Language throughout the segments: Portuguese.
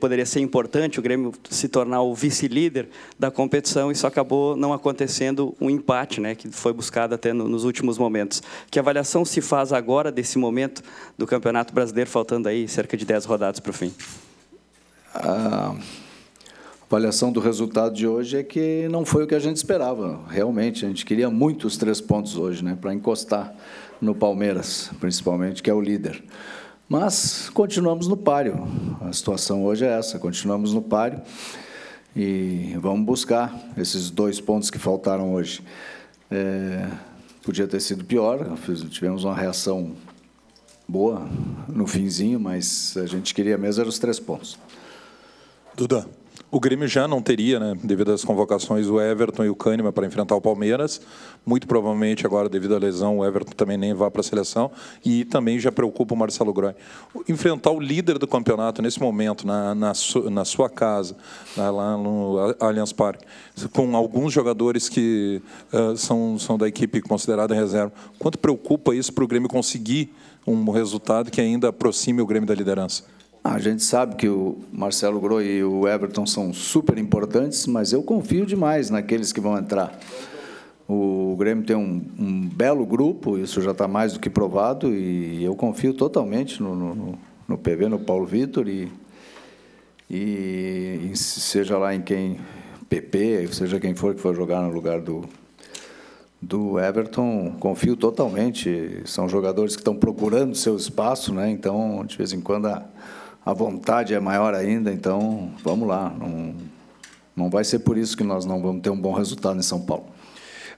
Poderia ser importante o Grêmio se tornar o vice-líder da competição, isso acabou não acontecendo um empate, né, que foi buscado até no, nos últimos momentos. Que avaliação se faz agora desse momento do Campeonato Brasileiro, faltando aí cerca de 10 rodadas para o fim? A avaliação do resultado de hoje é que não foi o que a gente esperava. Realmente, a gente queria muito os três pontos hoje, né, para encostar no Palmeiras, principalmente, que é o líder. Mas continuamos no páreo. A situação hoje é essa, continuamos no páreo e vamos buscar esses dois pontos que faltaram hoje. É, podia ter sido pior, tivemos uma reação boa no finzinho, mas a gente queria mesmo era os três pontos. Duda. O Grêmio já não teria, né, devido às convocações, o Everton e o Kahneman para enfrentar o Palmeiras. Muito provavelmente, agora, devido à lesão, o Everton também nem vá para a seleção. E também já preocupa o Marcelo Groy. Enfrentar o líder do campeonato nesse momento, na, na, su, na sua casa, lá no Allianz Parque, com alguns jogadores que uh, são, são da equipe considerada reserva. Quanto preocupa isso para o Grêmio conseguir um resultado que ainda aproxime o Grêmio da liderança? A gente sabe que o Marcelo Groi e o Everton são super importantes, mas eu confio demais naqueles que vão entrar. O Grêmio tem um, um belo grupo, isso já está mais do que provado, e eu confio totalmente no, no, no PV, no Paulo Vitor, e, e, e, seja lá em quem, PP, seja quem for que for jogar no lugar do, do Everton, confio totalmente. São jogadores que estão procurando seu espaço, né? então, de vez em quando, a, a vontade é maior ainda, então vamos lá. Não, não vai ser por isso que nós não vamos ter um bom resultado em São Paulo.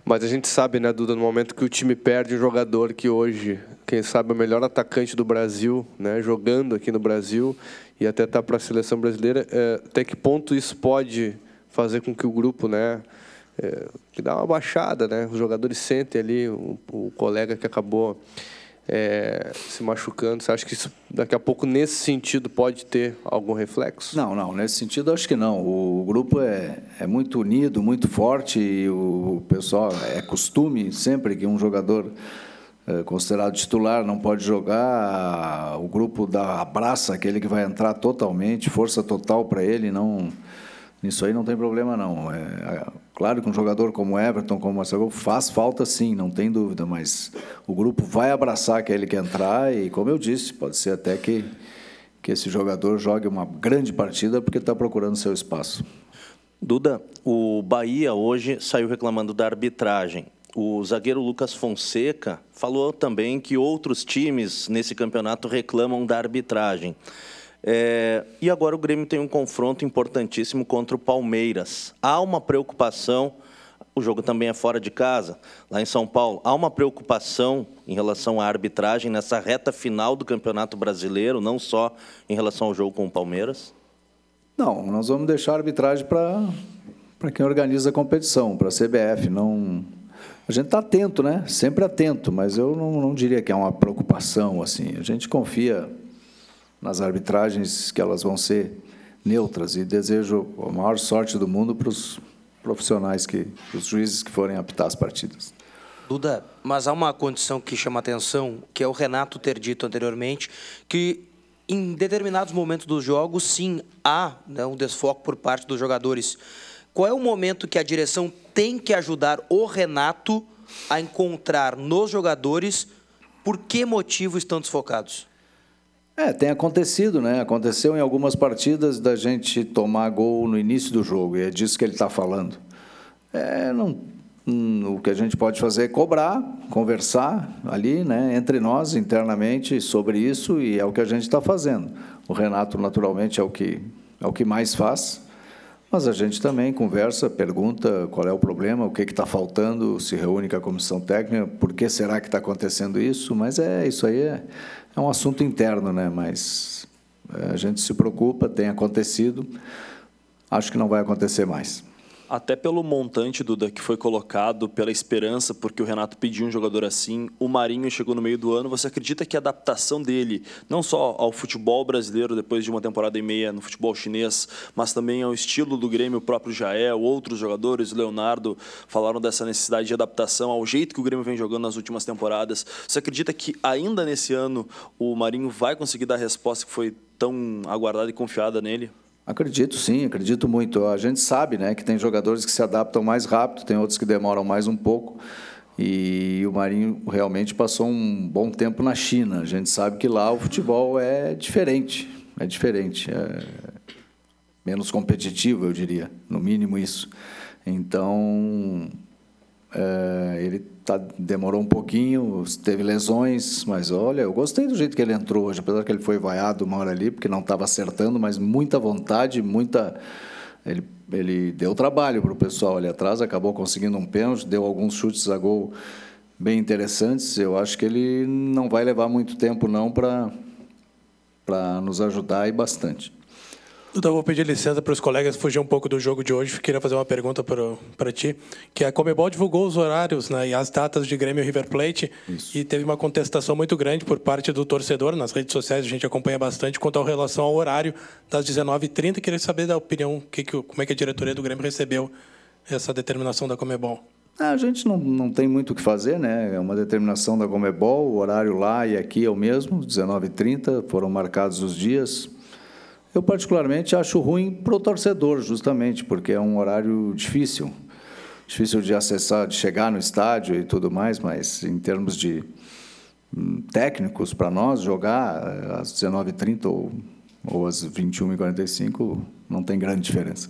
Mas a gente sabe, né, Duda, no momento que o time perde um jogador que hoje, quem sabe, é o melhor atacante do Brasil, né, jogando aqui no Brasil e até está para a seleção brasileira, é, até que ponto isso pode fazer com que o grupo, né, é, que dá uma baixada, né, os jogadores sentem ali o, o colega que acabou é, se machucando. Você acha que isso, daqui a pouco, nesse sentido, pode ter algum reflexo? Não, não. Nesse sentido, acho que não. O grupo é, é muito unido, muito forte e o pessoal é costume sempre que um jogador é, considerado titular não pode jogar, o grupo dá abraça aquele que vai entrar totalmente, força total para ele, não Nisso aí não tem problema, não. É, claro que um jogador como Everton, como Marcelo, faz falta sim, não tem dúvida, mas o grupo vai abraçar aquele que entrar e, como eu disse, pode ser até que, que esse jogador jogue uma grande partida porque está procurando seu espaço. Duda, o Bahia hoje saiu reclamando da arbitragem. O zagueiro Lucas Fonseca falou também que outros times nesse campeonato reclamam da arbitragem. É, e agora o Grêmio tem um confronto importantíssimo contra o Palmeiras. Há uma preocupação, o jogo também é fora de casa, lá em São Paulo. Há uma preocupação em relação à arbitragem nessa reta final do Campeonato Brasileiro, não só em relação ao jogo com o Palmeiras? Não, nós vamos deixar a arbitragem para quem organiza a competição, para a CBF. Não, a gente está atento, né? Sempre atento, mas eu não, não diria que é uma preocupação assim. A gente confia nas arbitragens que elas vão ser neutras e desejo a maior sorte do mundo para os profissionais que os juízes que forem apitar as partidas. Duda, mas há uma condição que chama atenção, que é o Renato ter dito anteriormente que em determinados momentos dos jogos sim há né, um desfoque por parte dos jogadores. Qual é o momento que a direção tem que ajudar o Renato a encontrar nos jogadores por que motivo estão desfocados? É, tem acontecido, né? Aconteceu em algumas partidas da gente tomar gol no início do jogo, e é disso que ele está falando. É, não, hum, o que a gente pode fazer é cobrar, conversar ali, né, entre nós, internamente, sobre isso, e é o que a gente está fazendo. O Renato, naturalmente, é o que, é o que mais faz, mas a gente também conversa, pergunta qual é o problema, o que está faltando, se reúne com a comissão técnica, por que será que está acontecendo isso, mas é isso aí é é um assunto interno, né? mas é, a gente se preocupa, tem acontecido, acho que não vai acontecer mais. Até pelo montante, Duda, que foi colocado, pela esperança, porque o Renato pediu um jogador assim, o Marinho chegou no meio do ano. Você acredita que a adaptação dele, não só ao futebol brasileiro, depois de uma temporada e meia no futebol chinês, mas também ao estilo do Grêmio, o próprio Jael, outros jogadores, Leonardo, falaram dessa necessidade de adaptação ao jeito que o Grêmio vem jogando nas últimas temporadas. Você acredita que ainda nesse ano o Marinho vai conseguir dar a resposta que foi tão aguardada e confiada nele? Acredito sim, acredito muito. A gente sabe né, que tem jogadores que se adaptam mais rápido, tem outros que demoram mais um pouco. E o Marinho realmente passou um bom tempo na China. A gente sabe que lá o futebol é diferente, é diferente, é menos competitivo, eu diria, no mínimo isso. Então, é, ele tá, demorou um pouquinho, teve lesões, mas olha, eu gostei do jeito que ele entrou hoje, apesar que ele foi vaiado uma hora ali, porque não estava acertando, mas muita vontade, muita. Ele, ele deu trabalho para o pessoal ali atrás, acabou conseguindo um pênalti, deu alguns chutes a gol bem interessantes. Eu acho que ele não vai levar muito tempo não para nos ajudar e bastante. Duda, vou pedir licença para os colegas fugir um pouco do jogo de hoje. Queria fazer uma pergunta para ti, que a Comebol divulgou os horários né, e as datas de Grêmio e River Plate Isso. e teve uma contestação muito grande por parte do torcedor nas redes sociais. A gente acompanha bastante quanto à relação ao horário das 19h30. Queria saber da opinião, que que, como é que a diretoria do Grêmio recebeu essa determinação da Comebol. Ah, a gente não, não tem muito o que fazer, né? É uma determinação da Comebol, o horário lá e aqui é o mesmo, 19h30, foram marcados os dias. Eu, particularmente, acho ruim para o torcedor, justamente, porque é um horário difícil difícil de acessar, de chegar no estádio e tudo mais, mas em termos de hum, técnicos, para nós, jogar eh, às 19h30 ou, ou às 21h45 não tem grande diferença.